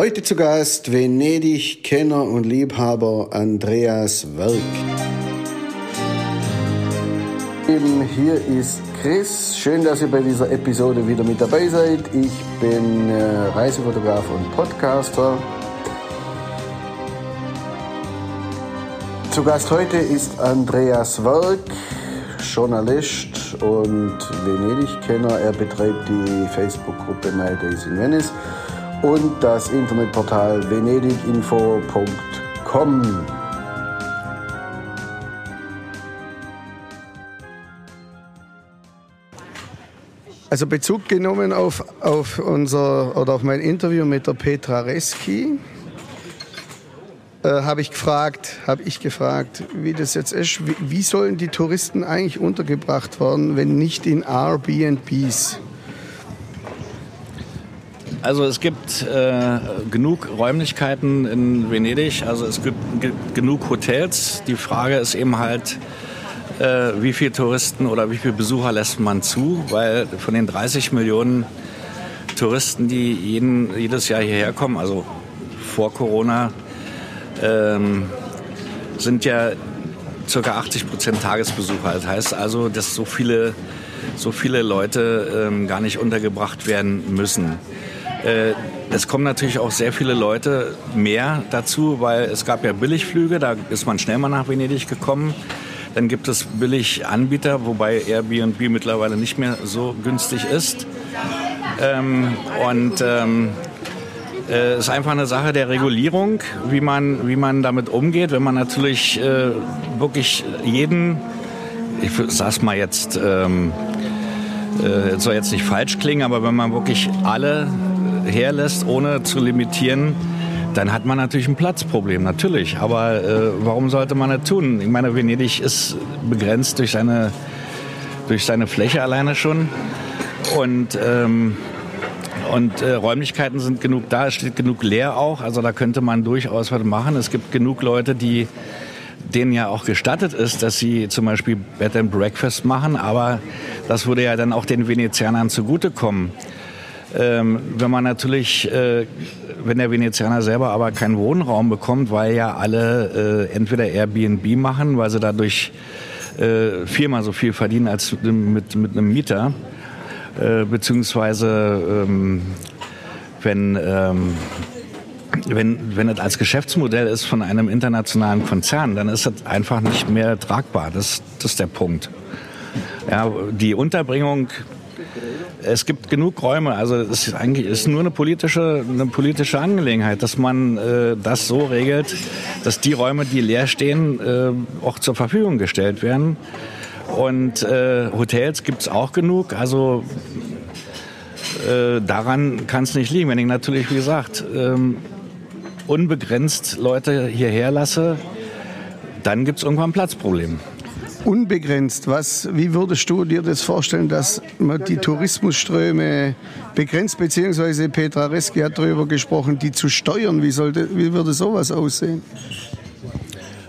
Heute zu Gast Venedig-Kenner und Liebhaber Andreas Werk. Hier ist Chris. Schön, dass ihr bei dieser Episode wieder mit dabei seid. Ich bin äh, Reisefotograf und Podcaster. Zu Gast heute ist Andreas Werk, Journalist und Venedig-Kenner. Er betreibt die Facebook-Gruppe My Days in Venice und das Internetportal venediginfo.com. Also Bezug genommen auf, auf unser oder auf mein Interview mit der Petra Reski äh, habe ich gefragt, ich gefragt, wie das jetzt ist. Wie, wie, sollen die Touristen eigentlich untergebracht werden, wenn nicht in Airbnbs? Also es gibt äh, genug Räumlichkeiten in Venedig, also es gibt genug Hotels. Die Frage ist eben halt, äh, wie viele Touristen oder wie viele Besucher lässt man zu, weil von den 30 Millionen Touristen, die jeden, jedes Jahr hierher kommen, also vor Corona, ähm, sind ja ca. 80 Prozent Tagesbesucher. Das heißt also, dass so viele, so viele Leute ähm, gar nicht untergebracht werden müssen. Äh, es kommen natürlich auch sehr viele Leute mehr dazu, weil es gab ja Billigflüge, da ist man schnell mal nach Venedig gekommen. Dann gibt es Billiganbieter, wobei Airbnb mittlerweile nicht mehr so günstig ist. Ähm, und ähm, äh, ist einfach eine Sache der Regulierung, wie man, wie man damit umgeht. Wenn man natürlich äh, wirklich jeden, ich sag's mal jetzt, ähm, äh, soll jetzt nicht falsch klingen, aber wenn man wirklich alle herlässt, ohne zu limitieren, dann hat man natürlich ein Platzproblem, natürlich. Aber äh, warum sollte man das tun? Ich meine, Venedig ist begrenzt durch seine, durch seine Fläche alleine schon. Und, ähm, und äh, Räumlichkeiten sind genug da, es steht genug leer auch. Also da könnte man durchaus was machen. Es gibt genug Leute, die denen ja auch gestattet ist, dass sie zum Beispiel Bed and Breakfast machen, aber das würde ja dann auch den Venezianern zugutekommen. Ähm, wenn man natürlich, äh, wenn der Venezianer selber aber keinen Wohnraum bekommt, weil ja alle äh, entweder Airbnb machen, weil sie dadurch äh, viermal so viel verdienen als mit, mit einem Mieter, äh, beziehungsweise ähm, wenn, ähm, wenn, wenn es als Geschäftsmodell ist von einem internationalen Konzern, dann ist es einfach nicht mehr tragbar. Das, das ist der Punkt. Ja, die Unterbringung es gibt genug Räume. Also es ist eigentlich ist nur eine politische, eine politische Angelegenheit, dass man äh, das so regelt, dass die Räume, die leer stehen, äh, auch zur Verfügung gestellt werden. Und äh, Hotels gibt es auch genug. Also äh, daran kann es nicht liegen. Wenn ich natürlich, wie gesagt, ähm, unbegrenzt Leute hierher lasse, dann gibt es irgendwann ein Platzproblem unbegrenzt. Was, wie würdest du dir das vorstellen, dass man die Tourismusströme begrenzt, beziehungsweise Petra Reski hat darüber gesprochen, die zu steuern? Wie, sollte, wie würde sowas aussehen?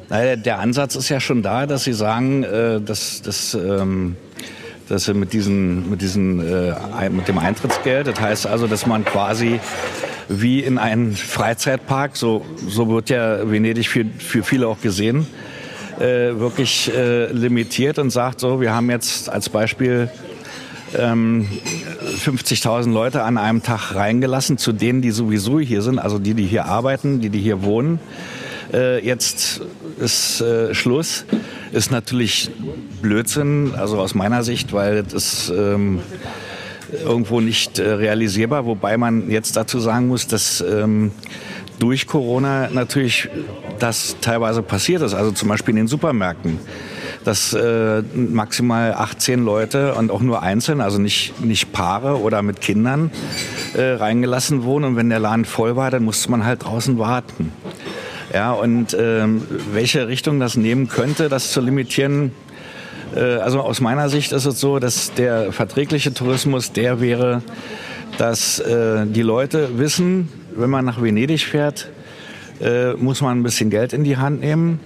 Der Ansatz ist ja schon da, dass Sie sagen, äh, dass, dass, ähm, dass Sie mit, diesen, mit, diesen, äh, mit dem Eintrittsgeld, das heißt also, dass man quasi wie in einem Freizeitpark, so, so wird ja Venedig für, für viele auch gesehen, äh, wirklich äh, limitiert und sagt so, wir haben jetzt als Beispiel ähm, 50.000 Leute an einem Tag reingelassen, zu denen, die sowieso hier sind, also die, die hier arbeiten, die, die hier wohnen. Äh, jetzt ist äh, Schluss. Ist natürlich Blödsinn, also aus meiner Sicht, weil das ist ähm, irgendwo nicht äh, realisierbar, wobei man jetzt dazu sagen muss, dass ähm, durch Corona natürlich das teilweise passiert ist. Also zum Beispiel in den Supermärkten dass äh, maximal 18 Leute und auch nur einzeln, also nicht, nicht Paare oder mit Kindern äh, reingelassen wurden. Und wenn der Laden voll war, dann musste man halt draußen warten. Ja, und ähm, welche Richtung das nehmen könnte, das zu limitieren, äh, also aus meiner Sicht ist es so, dass der verträgliche Tourismus der wäre, dass äh, die Leute wissen, wenn man nach Venedig fährt, äh, muss man ein bisschen Geld in die Hand nehmen.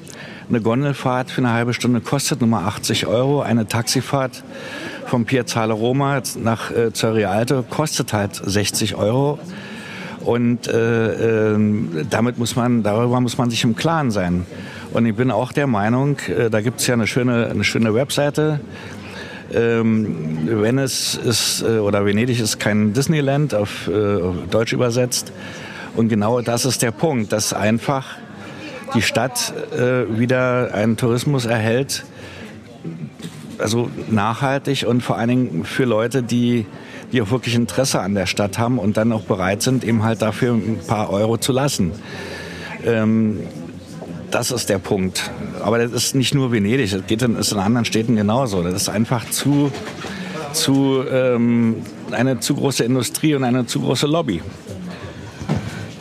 Eine Gondelfahrt für eine halbe Stunde kostet Nummer 80 Euro. Eine Taxifahrt vom Piazzale Roma nach äh, zur Rialto kostet halt 60 Euro. Und äh, äh, damit muss man, darüber muss man sich im Klaren sein. Und ich bin auch der Meinung, äh, da gibt es ja eine schöne, eine schöne Webseite. Ähm, Venice ist äh, oder Venedig ist kein Disneyland auf, äh, auf Deutsch übersetzt. Und genau das ist der Punkt, dass einfach die Stadt äh, wieder einen Tourismus erhält, also nachhaltig und vor allen Dingen für Leute, die, die auch wirklich Interesse an der Stadt haben und dann auch bereit sind, eben halt dafür ein paar Euro zu lassen. Ähm, das ist der Punkt. Aber das ist nicht nur Venedig, das geht in, ist in anderen Städten genauso. Das ist einfach zu, zu ähm, eine zu große Industrie und eine zu große Lobby.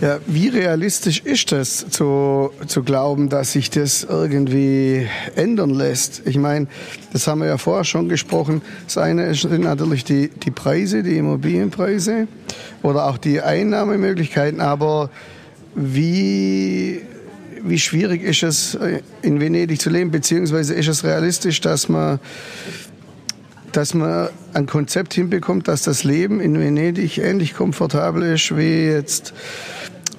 Ja, wie realistisch ist das zu, zu glauben, dass sich das irgendwie ändern lässt? Ich meine, das haben wir ja vorher schon gesprochen. Das eine sind natürlich die, die Preise, die Immobilienpreise oder auch die Einnahmemöglichkeiten. Aber wie, wie schwierig ist es, in Venedig zu leben? Beziehungsweise ist es realistisch, dass man dass man ein Konzept hinbekommt, dass das Leben in Venedig ähnlich komfortabel ist wie jetzt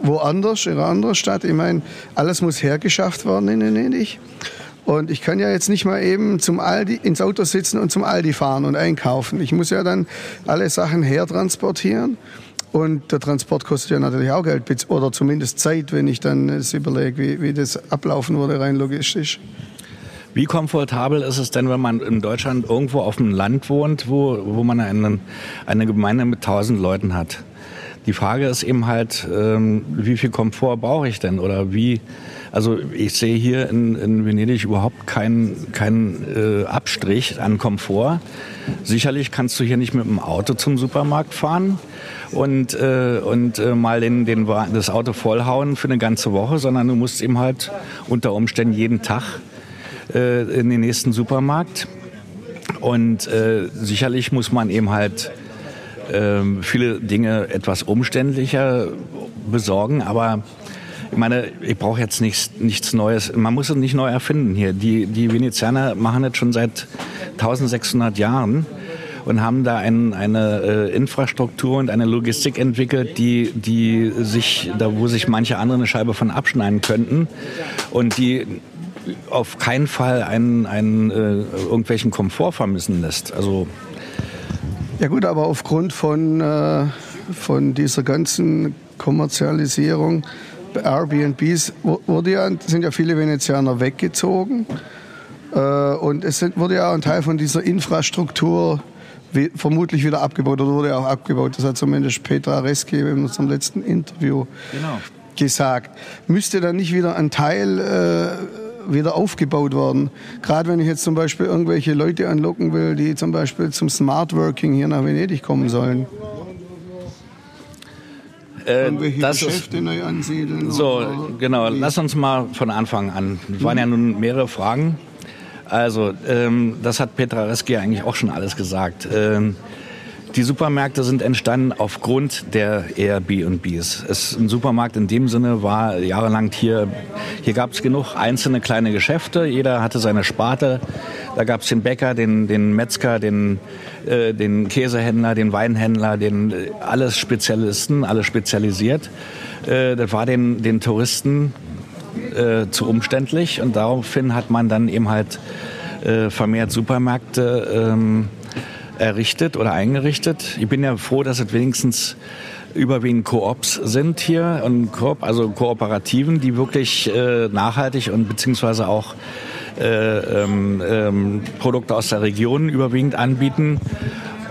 woanders, in einer anderen Stadt. Ich meine, alles muss hergeschafft werden in Venedig. Und ich kann ja jetzt nicht mal eben zum Aldi ins Auto sitzen und zum Aldi fahren und einkaufen. Ich muss ja dann alle Sachen hertransportieren. Und der Transport kostet ja natürlich auch Geld, oder zumindest Zeit, wenn ich dann es überlege, wie, wie das ablaufen würde, rein logistisch. Wie komfortabel ist es denn, wenn man in Deutschland irgendwo auf dem Land wohnt, wo, wo man eine, eine Gemeinde mit tausend Leuten hat? Die Frage ist eben halt, ähm, wie viel Komfort brauche ich denn oder wie, also ich sehe hier in, in Venedig überhaupt keinen keinen äh, Abstrich an Komfort. Sicherlich kannst du hier nicht mit dem Auto zum Supermarkt fahren und, äh, und äh, mal den, den, das Auto vollhauen für eine ganze Woche, sondern du musst eben halt unter Umständen jeden Tag äh, in den nächsten Supermarkt. Und äh, sicherlich muss man eben halt ähm, viele Dinge etwas umständlicher besorgen, aber ich meine, ich brauche jetzt nichts, nichts Neues. Man muss es nicht neu erfinden hier. Die, die Venezianer machen das schon seit 1600 Jahren und haben da ein, eine äh, Infrastruktur und eine Logistik entwickelt, die, die sich, da wo sich manche andere eine Scheibe von abschneiden könnten und die auf keinen Fall einen, einen äh, irgendwelchen Komfort vermissen lässt. Also ja gut, aber aufgrund von, äh, von dieser ganzen Kommerzialisierung bei Airbnbs wurde ja, sind ja viele Venezianer weggezogen. Äh, und es sind, wurde ja auch ein Teil von dieser Infrastruktur wie, vermutlich wieder abgebaut oder wurde auch abgebaut. Das hat zumindest Petra Reski in unserem letzten Interview genau. gesagt. Müsste dann nicht wieder ein Teil äh, wieder aufgebaut worden. Gerade wenn ich jetzt zum Beispiel irgendwelche Leute anlocken will, die zum Beispiel zum Smart Working hier nach Venedig kommen sollen. Äh, irgendwelche das Geschäfte ist, neu ansiedeln. So, genau. Lass uns mal von Anfang an. Es waren ja nun mehrere Fragen. Also, ähm, das hat Petra Reski eigentlich auch schon alles gesagt. Ähm, die Supermärkte sind entstanden aufgrund der Airbnbs. Es, ein Supermarkt in dem Sinne war jahrelang hier, hier gab es genug einzelne kleine Geschäfte, jeder hatte seine Sparte. Da gab es den Bäcker, den, den Metzger, den, äh, den Käsehändler, den Weinhändler, den, äh, alles Spezialisten, alles spezialisiert. Äh, das war den, den Touristen äh, zu umständlich und daraufhin hat man dann eben halt äh, vermehrt Supermärkte ähm, errichtet oder eingerichtet. Ich bin ja froh, dass es wenigstens überwiegend Koops sind hier und Koop, also Kooperativen, die wirklich äh, nachhaltig und beziehungsweise auch äh, ähm, ähm, Produkte aus der Region überwiegend anbieten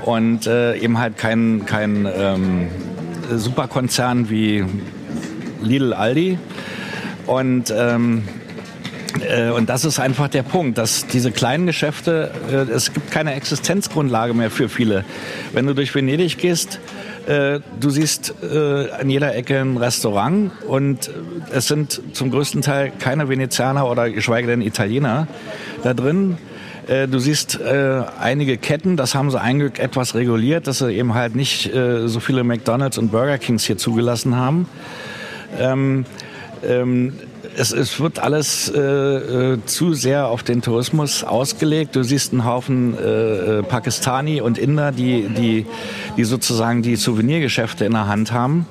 und äh, eben halt kein, kein ähm, Superkonzern wie Lidl Aldi. Und ähm, äh, und das ist einfach der Punkt, dass diese kleinen Geschäfte, äh, es gibt keine Existenzgrundlage mehr für viele. Wenn du durch Venedig gehst, äh, du siehst an jeder Ecke ein Restaurant und es sind zum größten Teil keine Venezianer oder geschweige denn Italiener da drin. Du siehst äh, einige Ketten, das haben sie eigentlich etwas reguliert, dass sie eben halt nicht äh, so viele McDonalds und Burger Kings hier zugelassen haben. Ähm, ähm, es, es wird alles äh, äh, zu sehr auf den Tourismus ausgelegt. Du siehst einen Haufen äh, äh, Pakistani und Inder, die, die, die sozusagen die Souvenirgeschäfte in der Hand haben.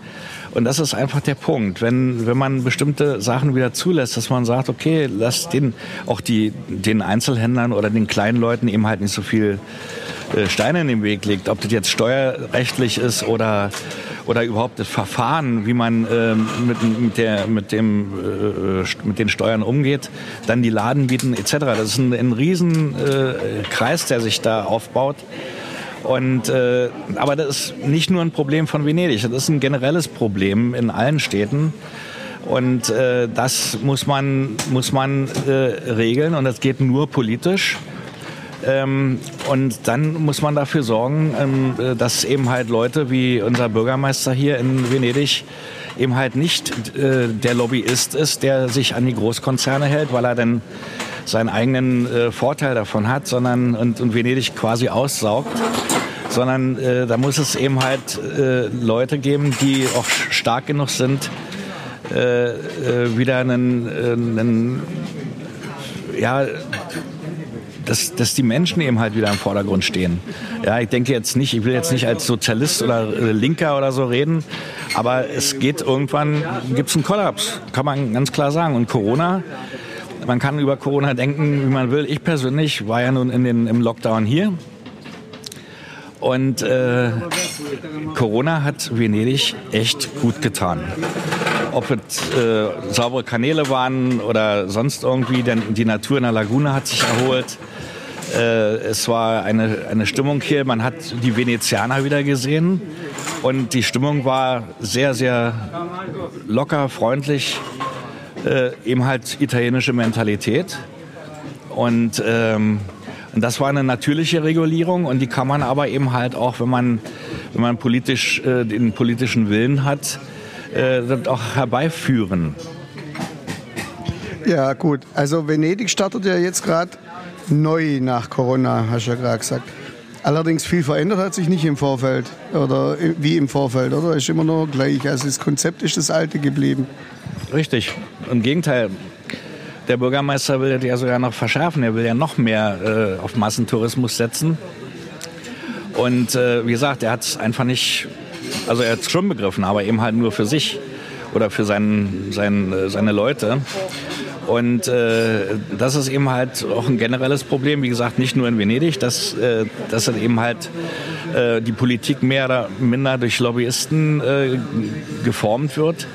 Und das ist einfach der Punkt. Wenn, wenn man bestimmte Sachen wieder zulässt, dass man sagt, okay, lass den, auch die, den Einzelhändlern oder den kleinen Leuten eben halt nicht so viel äh, Steine in den Weg legt. Ob das jetzt steuerrechtlich ist oder, oder überhaupt das Verfahren, wie man äh, mit, mit, der, mit, dem, äh, mit den Steuern umgeht, dann die Laden bieten etc. Das ist ein, ein riesen äh, der sich da aufbaut. Und, äh, aber das ist nicht nur ein Problem von Venedig, das ist ein generelles Problem in allen Städten. Und äh, das muss man, muss man äh, regeln und das geht nur politisch. Ähm, und dann muss man dafür sorgen, ähm, äh, dass eben halt Leute wie unser Bürgermeister hier in Venedig eben halt nicht äh, der Lobbyist ist, der sich an die Großkonzerne hält, weil er dann seinen eigenen äh, Vorteil davon hat, sondern und, und Venedig quasi aussaugt, sondern äh, da muss es eben halt äh, Leute geben, die auch stark genug sind, äh, äh, wieder einen, äh, einen ja, dass, dass die Menschen eben halt wieder im Vordergrund stehen. Ja, ich denke jetzt nicht, ich will jetzt nicht als Sozialist oder Linker oder so reden, aber es geht irgendwann, gibt es einen Kollaps, kann man ganz klar sagen. Und Corona, man kann über Corona denken, wie man will. Ich persönlich war ja nun in den, im Lockdown hier und äh, Corona hat Venedig echt gut getan. Ob es äh, saubere Kanäle waren oder sonst irgendwie, denn die Natur in der Lagune hat sich erholt. Äh, es war eine, eine Stimmung hier, man hat die Venezianer wieder gesehen und die Stimmung war sehr, sehr locker, freundlich, äh, eben halt italienische Mentalität. Und ähm, und das war eine natürliche Regulierung und die kann man aber eben halt auch, wenn man, wenn man politisch äh, den politischen Willen hat, äh, auch herbeiführen. Ja, gut. Also Venedig startet ja jetzt gerade neu nach Corona, hast du ja gerade gesagt. Allerdings viel verändert hat sich nicht im Vorfeld oder wie im Vorfeld, oder? Ist immer noch gleich. Also das Konzept ist das alte geblieben. Richtig. Im Gegenteil, der Bürgermeister will das ja sogar noch verschärfen. Er will ja noch mehr äh, auf Massentourismus setzen. Und äh, wie gesagt, er hat es einfach nicht, also er hat es schon begriffen, aber eben halt nur für sich oder für seinen, seinen, äh, seine Leute. Und äh, das ist eben halt auch ein generelles Problem, wie gesagt, nicht nur in Venedig, dass, äh, dass eben halt äh, die Politik mehr oder minder durch Lobbyisten äh, geformt wird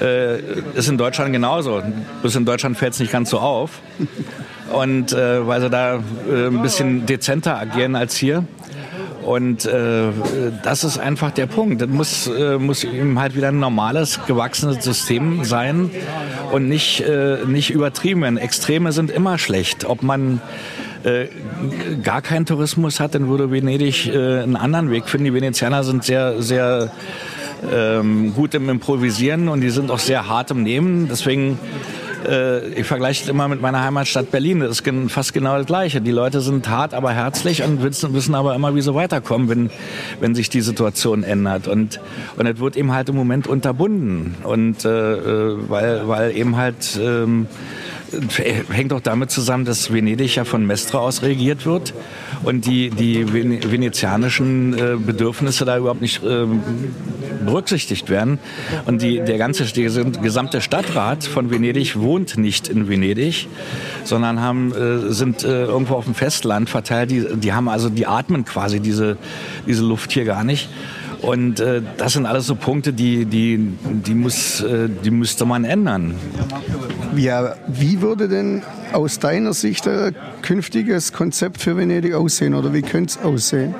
äh, ist in Deutschland genauso. Bis in Deutschland fällt es nicht ganz so auf. Und äh, weil sie da äh, ein bisschen dezenter agieren als hier. Und äh, das ist einfach der Punkt. Das muss, äh, muss eben halt wieder ein normales, gewachsenes System sein und nicht, äh, nicht übertrieben Extreme sind immer schlecht. Ob man äh, gar keinen Tourismus hat, dann würde Venedig äh, einen anderen Weg finden. Die Venezianer sind sehr, sehr ähm, gut im Improvisieren und die sind auch sehr hart im Nehmen. Deswegen äh, ich vergleiche es immer mit meiner Heimatstadt Berlin. Das ist fast genau das Gleiche. Die Leute sind hart, aber herzlich und wissen, aber immer, wie sie weiterkommen, wenn, wenn sich die Situation ändert. Und, und es wird eben halt im Moment unterbunden. Und äh, äh weil, weil eben halt ähm, hängt auch damit zusammen, dass Venedig ja von Mestre aus regiert wird und die, die venezianischen äh, Bedürfnisse da überhaupt nicht äh, berücksichtigt werden. Und die, der ganze der gesamte Stadtrat von Venedig wohnt nicht in Venedig, sondern haben, äh, sind äh, irgendwo auf dem Festland verteilt. Die, die haben also, die atmen quasi diese, diese Luft hier gar nicht. Und äh, das sind alles so Punkte, die, die, die, muss, äh, die müsste man ändern. Ja, wie würde denn aus deiner Sicht ein künftiges Konzept für Venedig aussehen oder wie könnte es aussehen?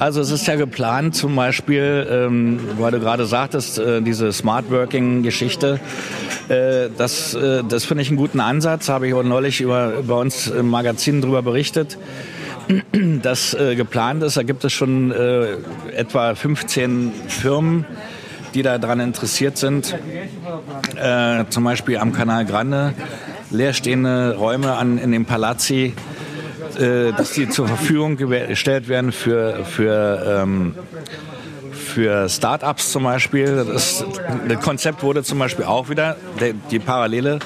Also es ist ja geplant, zum Beispiel, ähm, weil du gerade sagtest, äh, diese Smart Working-Geschichte, äh, das, äh, das finde ich einen guten Ansatz, habe ich auch neulich über, bei uns im Magazin darüber berichtet das äh, geplant ist. Da gibt es schon äh, etwa 15 Firmen, die daran interessiert sind. Äh, zum Beispiel am Kanal Grande leerstehende Räume an, in den Palazzi, äh, dass die zur Verfügung gestellt werden für, für ähm, für Start-ups zum Beispiel. Das, das, Konzept wurde zum Beispiel auch wieder, die Parallele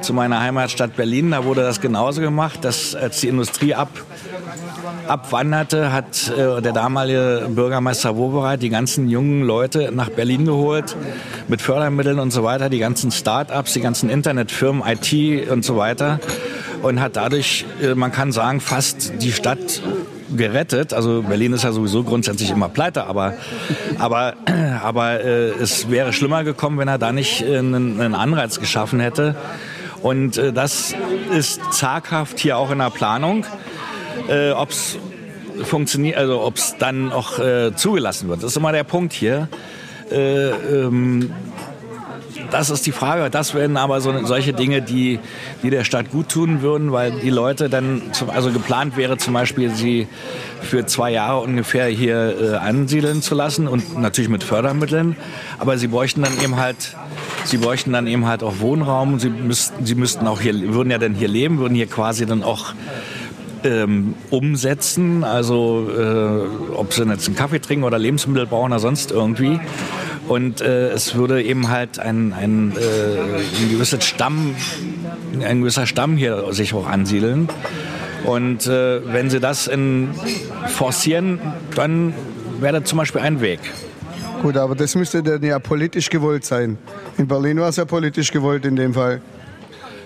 zu meiner Heimatstadt Berlin, da wurde das genauso gemacht, dass als die Industrie ab, abwanderte, hat äh, der damalige Bürgermeister Wobereit die ganzen jungen Leute nach Berlin geholt mit Fördermitteln und so weiter, die ganzen Start-ups, die ganzen Internetfirmen, IT und so weiter und hat dadurch, äh, man kann sagen, fast die Stadt gerettet. Also Berlin ist ja sowieso grundsätzlich immer pleite, aber, aber, aber äh, es wäre schlimmer gekommen, wenn er da nicht äh, einen, einen Anreiz geschaffen hätte. Und äh, das ist zaghaft hier auch in der Planung. Äh, ob es funktioniert, also ob es dann auch äh, zugelassen wird. Das ist immer der Punkt hier. Äh, ähm, das ist die Frage. Das wären aber so, solche Dinge, die, die der Stadt gut tun würden, weil die Leute dann, zum, also geplant wäre zum Beispiel, sie für zwei Jahre ungefähr hier äh, ansiedeln zu lassen und natürlich mit Fördermitteln. Aber sie bräuchten dann eben halt, sie bräuchten dann eben halt auch Wohnraum. Sie müssten, sie müssten auch hier, würden ja dann hier leben, würden hier quasi dann auch ähm, umsetzen, also äh, ob sie jetzt einen Kaffee trinken oder Lebensmittel brauchen oder sonst irgendwie. Und äh, es würde eben halt ein, ein, äh, ein gewisses Stamm, ein gewisser Stamm hier sich auch ansiedeln. Und äh, wenn sie das in forcieren, dann wäre das zum Beispiel ein Weg. Gut, aber das müsste dann ja politisch gewollt sein. In Berlin war es ja politisch gewollt in dem Fall.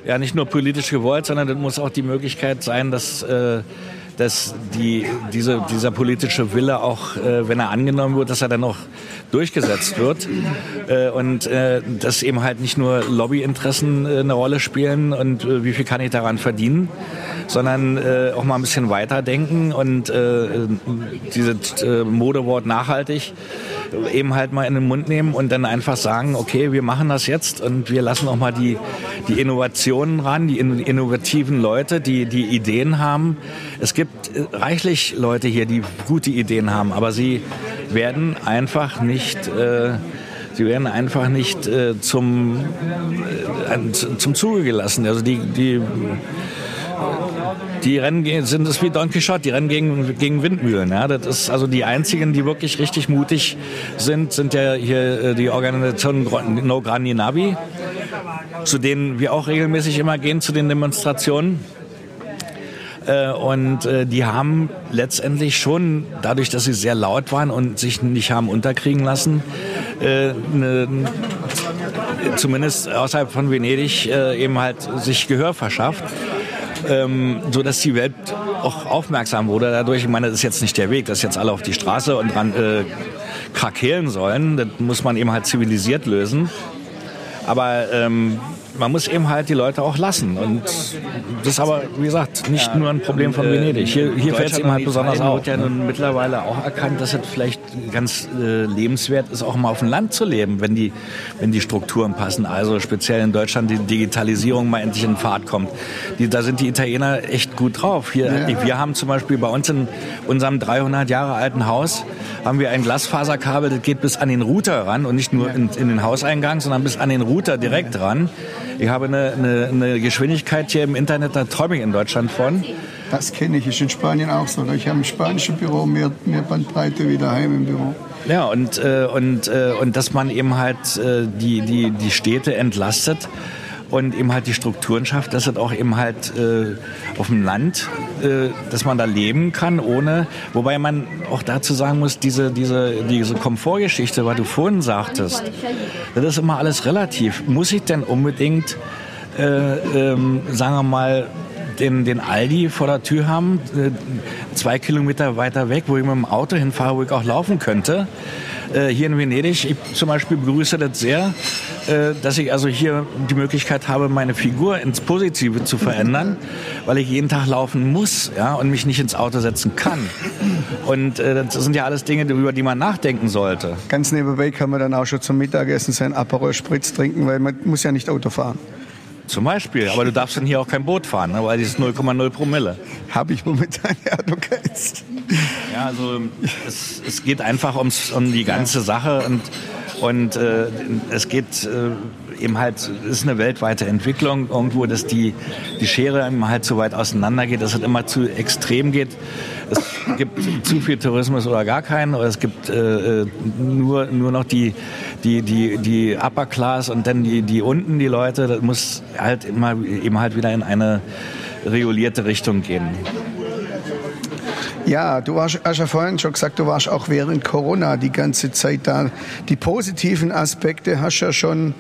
Ja, nicht nur politisch gewollt, sondern es muss auch die Möglichkeit sein, dass äh, dass die, diese, dieser politische Wille auch, äh, wenn er angenommen wird, dass er dann auch durchgesetzt wird. Äh, und äh, dass eben halt nicht nur Lobbyinteressen äh, eine Rolle spielen und äh, wie viel kann ich daran verdienen, sondern äh, auch mal ein bisschen weiterdenken und äh, dieses äh, Modewort nachhaltig eben halt mal in den Mund nehmen und dann einfach sagen, okay, wir machen das jetzt und wir lassen auch mal die, die Innovationen ran, die innovativen Leute, die die Ideen haben. Es gibt reichlich Leute hier, die gute Ideen haben, aber sie werden einfach nicht äh, sie werden einfach nicht äh, zum, äh, zum Zuge gelassen. Also die, die die rennen sind es wie Don Quixote, die rennen gegen, gegen Windmühlen. Ja. Das ist also die einzigen, die wirklich richtig mutig sind, sind ja hier äh, die Organisation No Grandi Navi, zu denen wir auch regelmäßig immer gehen, zu den Demonstrationen. Äh, und äh, die haben letztendlich schon, dadurch, dass sie sehr laut waren und sich nicht haben unterkriegen lassen, eine, zumindest außerhalb von Venedig eben halt sich Gehör verschafft ähm, so dass die Welt auch aufmerksam wurde dadurch. Ich meine, das ist jetzt nicht der Weg, dass jetzt alle auf die Straße und dran äh, krakeelen sollen. Das muss man eben halt zivilisiert lösen. Aber ähm, man muss eben halt die Leute auch lassen. Und das ist aber, wie gesagt, nicht ja, nur ein Problem von Venedig. Hier, hier fällt es eben halt besonders auf. wird ja nun mittlerweile auch erkannt, dass es vielleicht ganz äh, lebenswert ist, auch mal auf dem Land zu leben, wenn die, wenn die Strukturen passen. Also speziell in Deutschland die Digitalisierung mal endlich in Fahrt kommt. Die, da sind die Italiener echt gut drauf. Hier, ja. Wir haben zum Beispiel bei uns in unserem 300 Jahre alten Haus haben wir ein Glasfaserkabel, das geht bis an den Router ran und nicht nur in, in den Hauseingang, sondern bis an den Router direkt ran. Ich habe eine, eine, eine Geschwindigkeit hier im Internet, da träume ich in Deutschland von. Das kenne ich, ist in Spanien auch so. Ich habe im spanischen Büro mehr, mehr Bandbreite wie daheim im Büro. Ja, und, äh, und, äh, und dass man eben halt äh, die, die, die Städte entlastet und eben halt die Strukturen schafft, dass es auch eben halt äh, auf dem Land, äh, dass man da leben kann, ohne, wobei man auch dazu sagen muss, diese, diese, diese Komfortgeschichte, was du vorhin sagtest, das ist immer alles relativ. Muss ich denn unbedingt, äh, ähm, sagen wir mal, den, den Aldi vor der Tür haben, äh, zwei Kilometer weiter weg, wo ich mit dem Auto hinfahre, wo ich auch laufen könnte? Äh, hier in Venedig. Ich zum Beispiel begrüße das sehr, äh, dass ich also hier die Möglichkeit habe, meine Figur ins Positive zu verändern, weil ich jeden Tag laufen muss ja, und mich nicht ins Auto setzen kann. Und äh, das sind ja alles Dinge, über die man nachdenken sollte. Ganz nebenbei kann man dann auch schon zum Mittagessen sein Aperol Spritz trinken, weil man muss ja nicht Auto fahren. Zum Beispiel, aber du darfst dann hier auch kein Boot fahren, ne? weil dieses 0,0 Promille. Habe ich momentan, ja, du kennst. Ja, also es, es geht einfach ums, um die ganze Sache und, und äh, es geht äh, eben halt, es ist eine weltweite Entwicklung irgendwo, dass die, die Schere eben halt so weit auseinander geht, dass es immer zu extrem geht. Es gibt zu viel Tourismus oder gar keinen, oder es gibt äh, äh nur, nur noch die, die, die, die Upper Class und dann die, die unten die Leute. Das muss halt immer eben halt wieder in eine regulierte Richtung gehen. Ja, du hast, hast ja vorhin schon gesagt, du warst auch während Corona die ganze Zeit da. Die positiven Aspekte hast du ja schon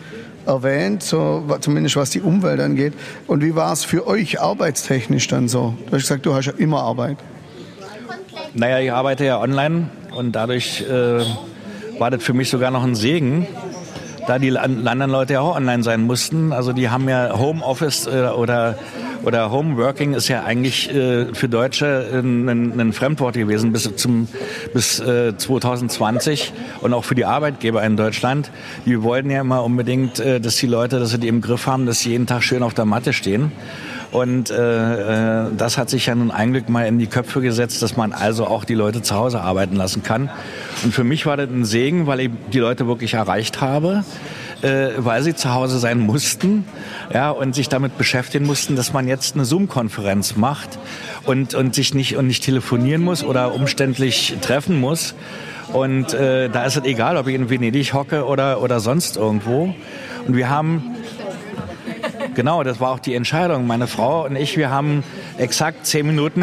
erwähnt, so, zumindest was die Umwelt angeht. Und wie war es für euch arbeitstechnisch dann so? Du hast gesagt, du hast ja immer Arbeit. Naja, ich arbeite ja online und dadurch äh, war das für mich sogar noch ein Segen, da die anderen Leute ja auch online sein mussten. Also die haben ja Homeoffice äh, oder oder Homeworking ist ja eigentlich äh, für Deutsche ein, ein, Fremdwort gewesen bis zum bis äh, 2020 und auch für die Arbeitgeber in Deutschland. Die wollten ja immer unbedingt, äh, dass die Leute, dass sie die im Griff haben, dass sie jeden Tag schön auf der Matte stehen. Und äh, äh, das hat sich ja nun eigentlich mal in die Köpfe gesetzt, dass man also auch die Leute zu Hause arbeiten lassen kann. Und für mich war das ein Segen, weil ich die Leute wirklich erreicht habe, äh, weil sie zu Hause sein mussten ja, und sich damit beschäftigen mussten, dass man jetzt eine Zoom-Konferenz macht und, und sich nicht, und nicht telefonieren muss oder umständlich treffen muss. Und äh, da ist es egal, ob ich in Venedig hocke oder, oder sonst irgendwo. Und wir haben Genau, das war auch die Entscheidung. Meine Frau und ich, wir haben exakt zehn Minuten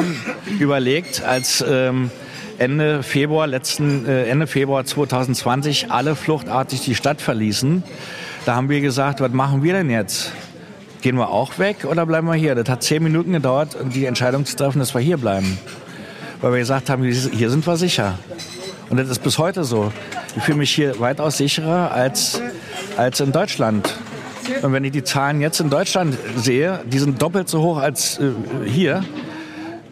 überlegt, als ähm, Ende Februar letzten äh, Ende Februar 2020 alle fluchtartig die Stadt verließen. Da haben wir gesagt, was machen wir denn jetzt? Gehen wir auch weg oder bleiben wir hier? Das hat zehn Minuten gedauert, die Entscheidung zu treffen, dass wir hier bleiben. Weil wir gesagt haben, hier sind wir sicher. Und das ist bis heute so. Ich fühle mich hier weitaus sicherer als, als in Deutschland. Und wenn ich die Zahlen jetzt in Deutschland sehe, die sind doppelt so hoch als äh, hier.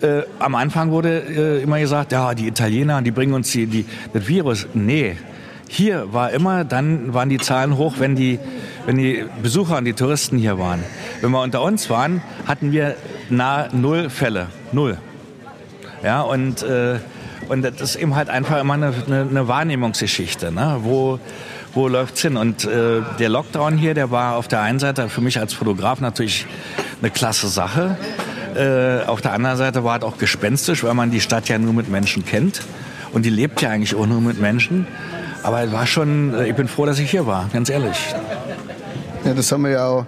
Äh, am Anfang wurde äh, immer gesagt, ja, die Italiener, die bringen uns die, die, das Virus. Nee, hier war immer, dann waren die Zahlen hoch, wenn die, wenn die Besucher und die Touristen hier waren. Wenn wir unter uns waren, hatten wir nahe null Fälle. Null. Ja, und, äh, und das ist eben halt einfach immer eine, eine, eine Wahrnehmungsgeschichte, ne? wo, wo läuft's hin? Und äh, der Lockdown hier, der war auf der einen Seite für mich als Fotograf natürlich eine klasse Sache. Äh, auf der anderen Seite war es auch gespenstisch, weil man die Stadt ja nur mit Menschen kennt. Und die lebt ja eigentlich auch nur mit Menschen. Aber es war schon, äh, ich bin froh, dass ich hier war, ganz ehrlich. Ja, das haben wir ja auch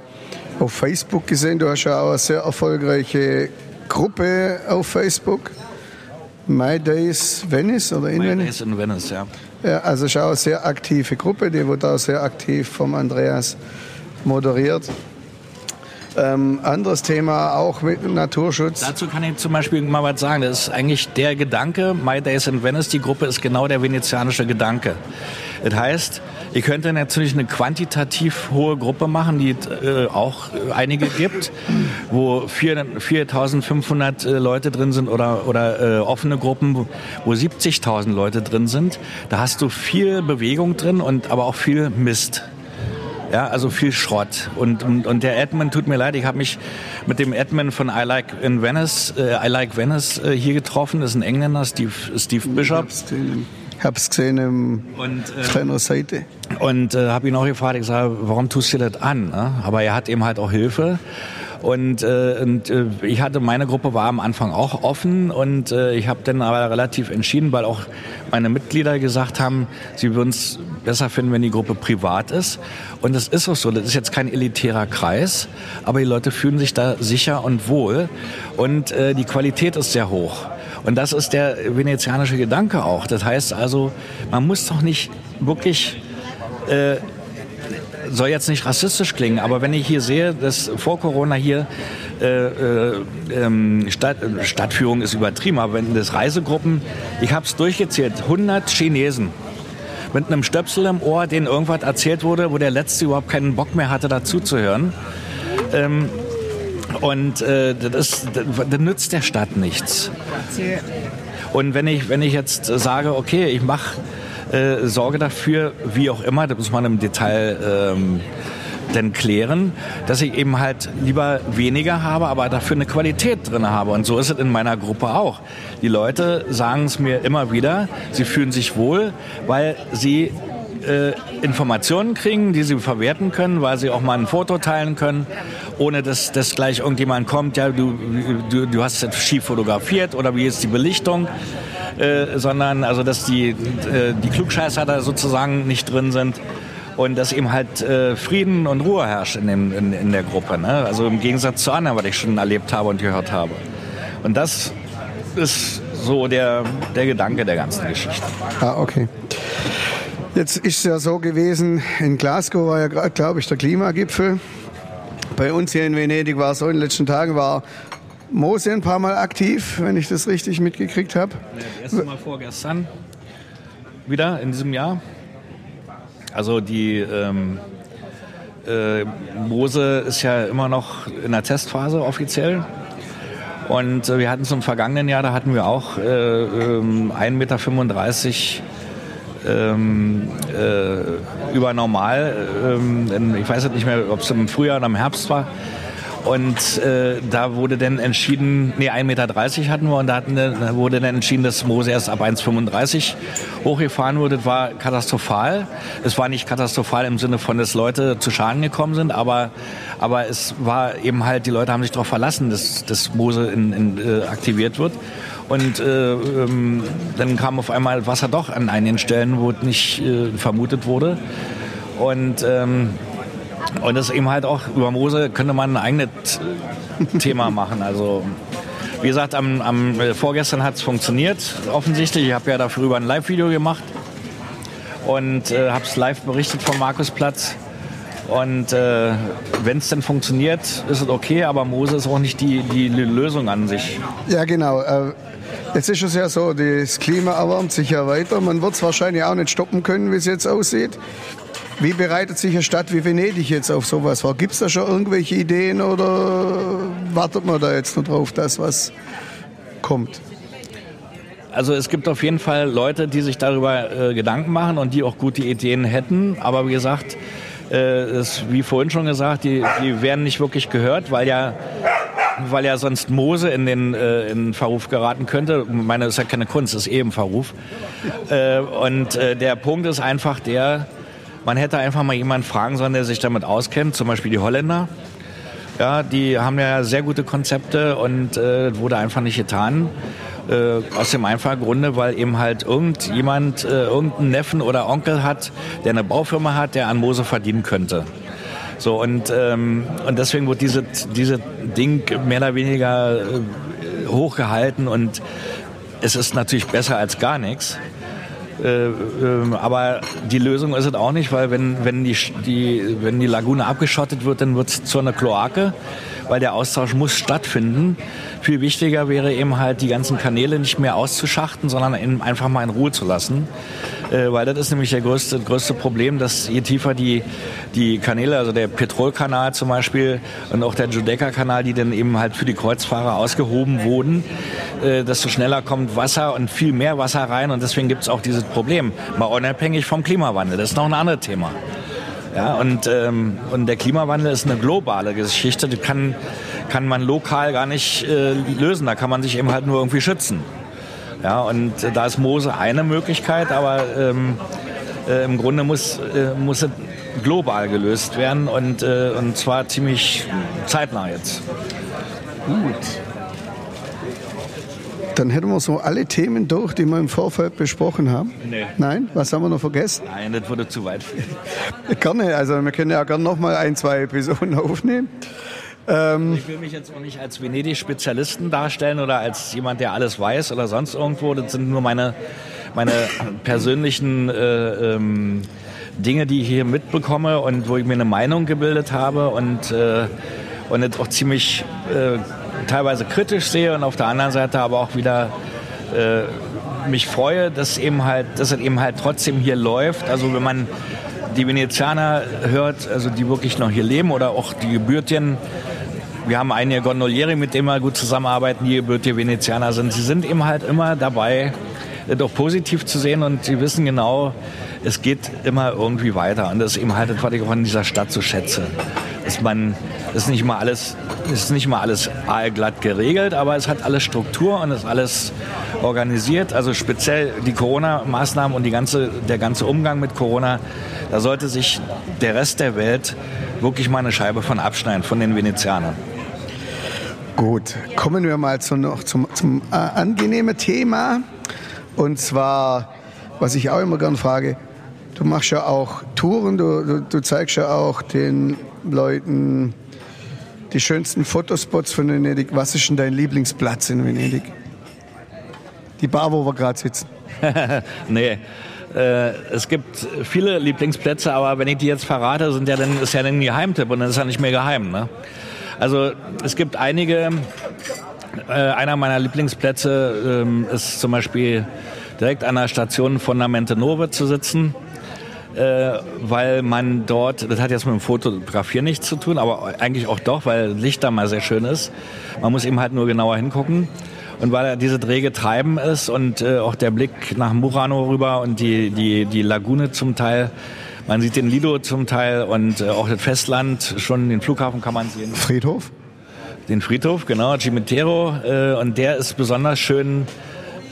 auf Facebook gesehen. Du hast ja auch eine sehr erfolgreiche Gruppe auf Facebook. My Days Venice oder in My Venice? Days in Venice, ja. Ja, also auch eine sehr aktive Gruppe, die wird auch sehr aktiv vom Andreas moderiert. Ähm, anderes Thema auch mit Naturschutz. Dazu kann ich zum Beispiel mal was sagen. Das ist eigentlich der Gedanke, My Days in Venice, die Gruppe ist genau der venezianische Gedanke. Das heißt, ich könnte natürlich eine quantitativ hohe Gruppe machen, die äh, auch einige gibt, wo 4.500 äh, Leute drin sind oder, oder äh, offene Gruppen, wo 70.000 Leute drin sind. Da hast du viel Bewegung drin und aber auch viel Mist. Ja, also viel Schrott. Und, und, und der Edmund, tut mir leid, ich habe mich mit dem Edmund von I Like in Venice, äh, I Like Venice äh, hier getroffen. Das ist ein Engländer, Steve, Steve Bishop. Ich habe es gesehen im, und, äh, auf deiner Seite. Und äh, habe ihn auch gefragt, ich sage, warum tust du das an? Ne? Aber er hat eben halt auch Hilfe. Und, äh, und äh, ich hatte, meine Gruppe war am Anfang auch offen und äh, ich habe dann aber relativ entschieden, weil auch meine Mitglieder gesagt haben, sie würden es besser finden, wenn die Gruppe privat ist. Und das ist auch so, das ist jetzt kein elitärer Kreis, aber die Leute fühlen sich da sicher und wohl und äh, die Qualität ist sehr hoch. Und das ist der venezianische Gedanke auch. Das heißt also, man muss doch nicht wirklich äh, soll jetzt nicht rassistisch klingen, aber wenn ich hier sehe, dass vor Corona hier äh, äh, ähm, Stadt, Stadtführung ist übertrieben, aber wenn das Reisegruppen, ich habe es durchgezählt, 100 Chinesen mit einem Stöpsel im Ohr, denen irgendwas erzählt wurde, wo der Letzte überhaupt keinen Bock mehr hatte, dazuzuhören. Ähm, und äh, das, das nützt der Stadt nichts. Und wenn ich, wenn ich jetzt sage, okay, ich mache äh, sorge dafür, wie auch immer, das muss man im Detail ähm, denn klären, dass ich eben halt lieber weniger habe, aber dafür eine Qualität drin habe. Und so ist es in meiner Gruppe auch. Die Leute sagen es mir immer wieder, sie fühlen sich wohl, weil sie äh, Informationen kriegen, die sie verwerten können, weil sie auch mal ein Foto teilen können, ohne dass, dass gleich irgendjemand kommt, ja, du, du, du hast schief fotografiert oder wie ist die Belichtung. Äh, sondern also dass die, äh, die Klugscheißer da sozusagen nicht drin sind und dass eben halt äh, Frieden und Ruhe herrscht in, dem, in, in der Gruppe. Ne? Also im Gegensatz zu anderen, was ich schon erlebt habe und gehört habe. Und das ist so der, der Gedanke der ganzen Geschichte. Ah, okay. Jetzt ist es ja so gewesen, in Glasgow war ja gerade, glaube ich, der Klimagipfel. Bei uns hier in Venedig war es so, in den letzten Tagen war Mose ein paar Mal aktiv, wenn ich das richtig mitgekriegt habe. Das erste Mal vorgestern wieder in diesem Jahr. Also die ähm, äh, Mose ist ja immer noch in der Testphase offiziell. Und äh, wir hatten es im vergangenen Jahr, da hatten wir auch äh, ähm, 1,35 Meter ähm, äh, über normal. Ähm, ich weiß nicht mehr, ob es im Frühjahr oder im Herbst war. Und äh, da wurde dann entschieden, nee, 1,30 Meter hatten wir und da, hatten, da wurde dann entschieden, dass Mose erst ab 1,35 hochgefahren wurde. Das war katastrophal. Es war nicht katastrophal im Sinne von, dass Leute zu Schaden gekommen sind, aber, aber es war eben halt, die Leute haben sich darauf verlassen, dass, dass Mose in, in, äh, aktiviert wird. Und äh, ähm, dann kam auf einmal Wasser doch an einigen Stellen, wo es nicht äh, vermutet wurde. Und ähm, und das eben halt auch über Mose könnte man ein eigenes Thema machen. Also wie gesagt, am, am äh, vorgestern hat es funktioniert, offensichtlich. Ich habe ja dafür ein Live-Video gemacht und äh, habe es live berichtet vom Markusplatz. Und äh, wenn es denn funktioniert, ist es okay, aber Mose ist auch nicht die, die Lösung an sich. Ja, genau. Äh, jetzt ist es ja so, das Klima erwärmt sich ja weiter. Man wird es wahrscheinlich auch nicht stoppen können, wie es jetzt aussieht. Wie bereitet sich eine Stadt wie Venedig jetzt auf sowas vor? Gibt es da schon irgendwelche Ideen oder wartet man da jetzt nur drauf, dass was kommt? Also es gibt auf jeden Fall Leute, die sich darüber äh, Gedanken machen und die auch gute Ideen hätten. Aber wie gesagt, äh, ist, wie vorhin schon gesagt, die, die werden nicht wirklich gehört, weil ja weil ja sonst Mose in den äh, in Verruf geraten könnte. Meine, das ist ja keine Kunst, das ist eben Verruf. Äh, und äh, der Punkt ist einfach der, man hätte einfach mal jemanden fragen sollen, der sich damit auskennt, zum Beispiel die Holländer. Ja, die haben ja sehr gute Konzepte und äh, wurde einfach nicht getan. Äh, aus dem einfachen Grunde, weil eben halt irgendjemand, äh, irgendeinen Neffen oder Onkel hat, der eine Baufirma hat, der an Mose verdienen könnte. So, und, ähm, und deswegen wird diese, diese Ding mehr oder weniger äh, hochgehalten und es ist natürlich besser als gar nichts. Äh, äh, aber die Lösung ist es auch nicht, weil wenn, wenn, die, die, wenn die Lagune abgeschottet wird, dann wird es zu einer Kloake, weil der Austausch muss stattfinden. Viel wichtiger wäre eben halt, die ganzen Kanäle nicht mehr auszuschachten, sondern einfach mal in Ruhe zu lassen. Äh, weil das ist nämlich der größte, größte Problem, dass je tiefer die, die Kanäle, also der Petrolkanal zum Beispiel und auch der Giudecca-Kanal, die dann eben halt für die Kreuzfahrer ausgehoben wurden, äh, desto schneller kommt Wasser und viel mehr Wasser rein und deswegen gibt es auch dieses Problem, mal unabhängig vom Klimawandel. Das ist noch ein anderes Thema. Ja, und, ähm, und der Klimawandel ist eine globale Geschichte, die kann, kann man lokal gar nicht äh, lösen. Da kann man sich eben halt nur irgendwie schützen. Ja, und äh, da ist Mose eine Möglichkeit, aber ähm, äh, im Grunde muss, äh, muss es global gelöst werden und, äh, und zwar ziemlich zeitnah jetzt. Gut. Dann hätten wir so alle Themen durch, die wir im Vorfeld besprochen haben. Nee. Nein? Was haben wir noch vergessen? Nein, das würde zu weit führen. gerne, also wir können ja gerne noch mal ein, zwei Episoden aufnehmen. Ähm ich will mich jetzt auch nicht als Venedig-Spezialisten darstellen oder als jemand, der alles weiß oder sonst irgendwo. Das sind nur meine, meine persönlichen äh, ähm, Dinge, die ich hier mitbekomme und wo ich mir eine Meinung gebildet habe und, äh, und das auch ziemlich äh, teilweise kritisch sehe und auf der anderen Seite aber auch wieder äh, mich freue, dass eben halt, dass es eben halt trotzdem hier läuft. Also wenn man die Venezianer hört, also die wirklich noch hier leben oder auch die Gebürtigen, wir haben einige Gondolieri, mit denen wir gut zusammenarbeiten, die gebürtige Venezianer sind. Sie sind eben halt immer dabei, doch positiv zu sehen und sie wissen genau, es geht immer irgendwie weiter. Und das ist eben halt was ich auch in dieser Stadt so schätze. Dass man, ist nicht mal alles, ist nicht mal alles aalglatt geregelt, aber es hat alles Struktur und ist alles organisiert. Also speziell die Corona-Maßnahmen und die ganze, der ganze Umgang mit Corona, da sollte sich der Rest der Welt wirklich mal eine Scheibe von abschneiden, von den Venezianern. Gut, kommen wir mal zu, noch zum, zum äh, angenehmen Thema. Und zwar, was ich auch immer gern frage, du machst ja auch Touren, du, du, du zeigst ja auch den Leuten die schönsten Fotospots von Venedig. Was ist denn dein Lieblingsplatz in Venedig? die Bar, wo wir gerade sitzen. nee. Äh, es gibt viele Lieblingsplätze, aber wenn ich die jetzt verrate, sind ja dann, ist ja dann ein Geheimtipp und dann ist ja nicht mehr geheim. Ne? Also es gibt einige, äh, einer meiner Lieblingsplätze ähm, ist zum Beispiel direkt an der Station Fundamente Nove zu sitzen äh, weil man dort, das hat jetzt mit dem Fotografieren nichts zu tun, aber eigentlich auch doch, weil Licht da mal sehr schön ist. Man muss eben halt nur genauer hingucken. Und weil er diese Träge treiben ist und äh, auch der Blick nach Murano rüber und die, die, die Lagune zum Teil, man sieht den Lido zum Teil und äh, auch das Festland, schon den Flughafen kann man sehen. Friedhof? Den Friedhof, genau, Cimitero. Äh, und der ist besonders schön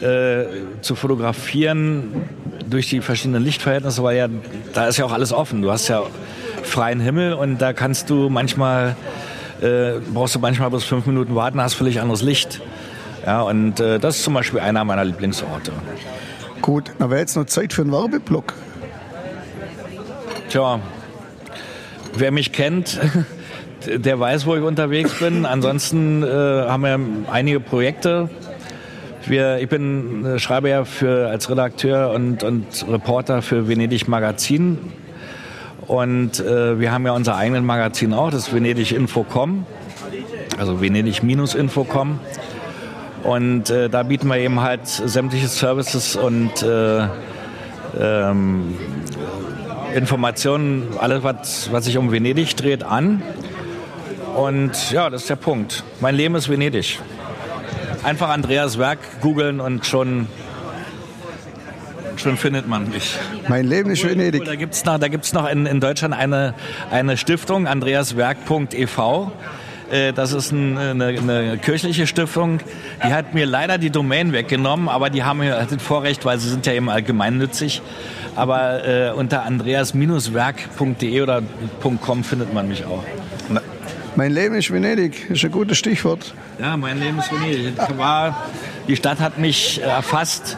äh, zu fotografieren durch die verschiedenen Lichtverhältnisse, weil ja, da ist ja auch alles offen. Du hast ja freien Himmel und da kannst du manchmal, äh, brauchst du manchmal bis fünf Minuten warten, hast völlig anderes Licht. Ja, und äh, das ist zum Beispiel einer meiner Lieblingsorte. Gut, dann wäre jetzt noch Zeit für einen Werbeblock. Tja, wer mich kennt, der weiß, wo ich unterwegs bin. Ansonsten äh, haben wir einige Projekte wir, ich bin äh, schreibe ja für, als Redakteur und, und Reporter für Venedig Magazin. Und äh, wir haben ja unser eigenes Magazin auch, das Venedig Infocom, also Venedig-Infocom. Und äh, da bieten wir eben halt sämtliche Services und äh, ähm, Informationen, alles, was, was sich um Venedig dreht, an. Und ja, das ist der Punkt. Mein Leben ist Venedig. Einfach Andreas Werk googeln und schon, schon findet man mich. Mein Leben ist Venedig. Da gibt es noch, da gibt's noch in, in Deutschland eine, eine Stiftung, andreaswerk.ev. Äh, das ist eine, eine, kirchliche Stiftung. Die hat mir leider die Domain weggenommen, aber die haben mir das Vorrecht, weil sie sind ja eben allgemeinnützig. Aber äh, unter andreas-werk.de oder .com findet man mich auch. Mein Leben ist Venedig, ist ein gutes Stichwort. Ja, mein Leben ist Venedig. War, die Stadt hat mich erfasst,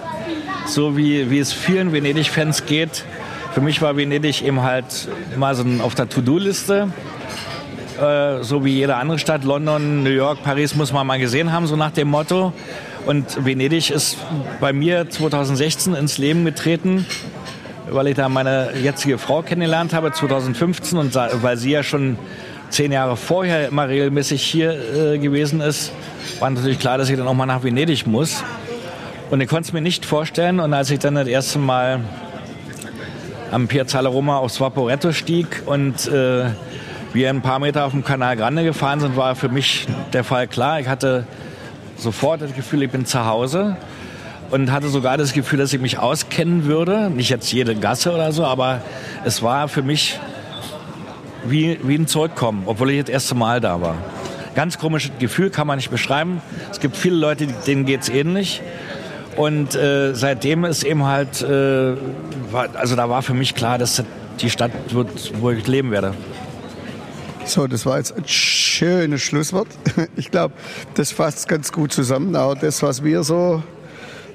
so wie, wie es vielen Venedig-Fans geht. Für mich war Venedig eben halt mal so auf der To-Do-Liste. Äh, so wie jede andere Stadt, London, New York, Paris muss man mal gesehen haben, so nach dem Motto. Und Venedig ist bei mir 2016 ins Leben getreten, weil ich da meine jetzige Frau kennengelernt habe, 2015, und weil sie ja schon zehn Jahre vorher immer regelmäßig hier äh, gewesen ist, war natürlich klar, dass ich dann auch mal nach Venedig muss. Und ich konnte es mir nicht vorstellen. Und als ich dann das erste Mal am Piazzale Roma aufs Vaporetto stieg und äh, wir ein paar Meter auf dem Kanal Grande gefahren sind, war für mich der Fall klar. Ich hatte sofort das Gefühl, ich bin zu Hause und hatte sogar das Gefühl, dass ich mich auskennen würde. Nicht jetzt jede Gasse oder so, aber es war für mich wie, wie ein Zurückkommen, obwohl ich das erste Mal da war. Ganz komisches Gefühl, kann man nicht beschreiben. Es gibt viele Leute, denen geht es ähnlich. Und äh, seitdem ist eben halt, äh, war, also da war für mich klar, dass das die Stadt wird, wo ich leben werde. So, das war jetzt ein schönes Schlusswort. Ich glaube, das fasst ganz gut zusammen. Auch das, was wir so,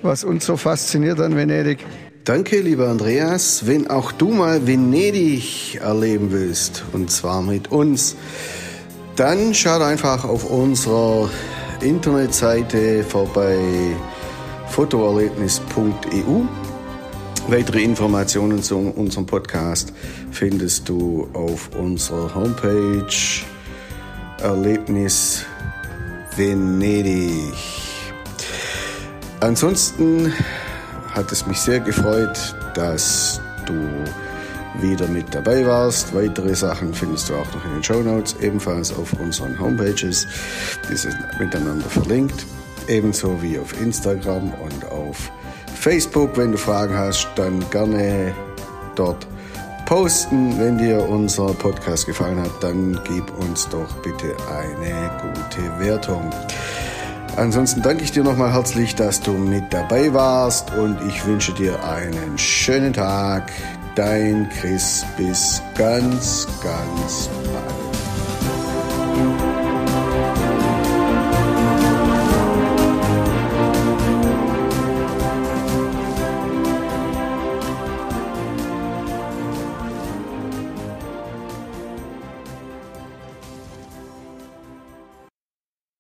was uns so fasziniert an Venedig. Danke, lieber Andreas. Wenn auch du mal Venedig erleben willst, und zwar mit uns, dann schau einfach auf unserer Internetseite vorbei fotoerlebnis.eu. Weitere Informationen zu unserem Podcast findest du auf unserer Homepage Erlebnis Venedig. Ansonsten hat es mich sehr gefreut, dass du wieder mit dabei warst. Weitere Sachen findest du auch noch in den Show Notes, ebenfalls auf unseren Homepages. Die sind miteinander verlinkt, ebenso wie auf Instagram und auf Facebook. Wenn du Fragen hast, dann gerne dort posten. Wenn dir unser Podcast gefallen hat, dann gib uns doch bitte eine gute Wertung. Ansonsten danke ich dir nochmal herzlich, dass du mit dabei warst und ich wünsche dir einen schönen Tag. Dein Chris, bis ganz, ganz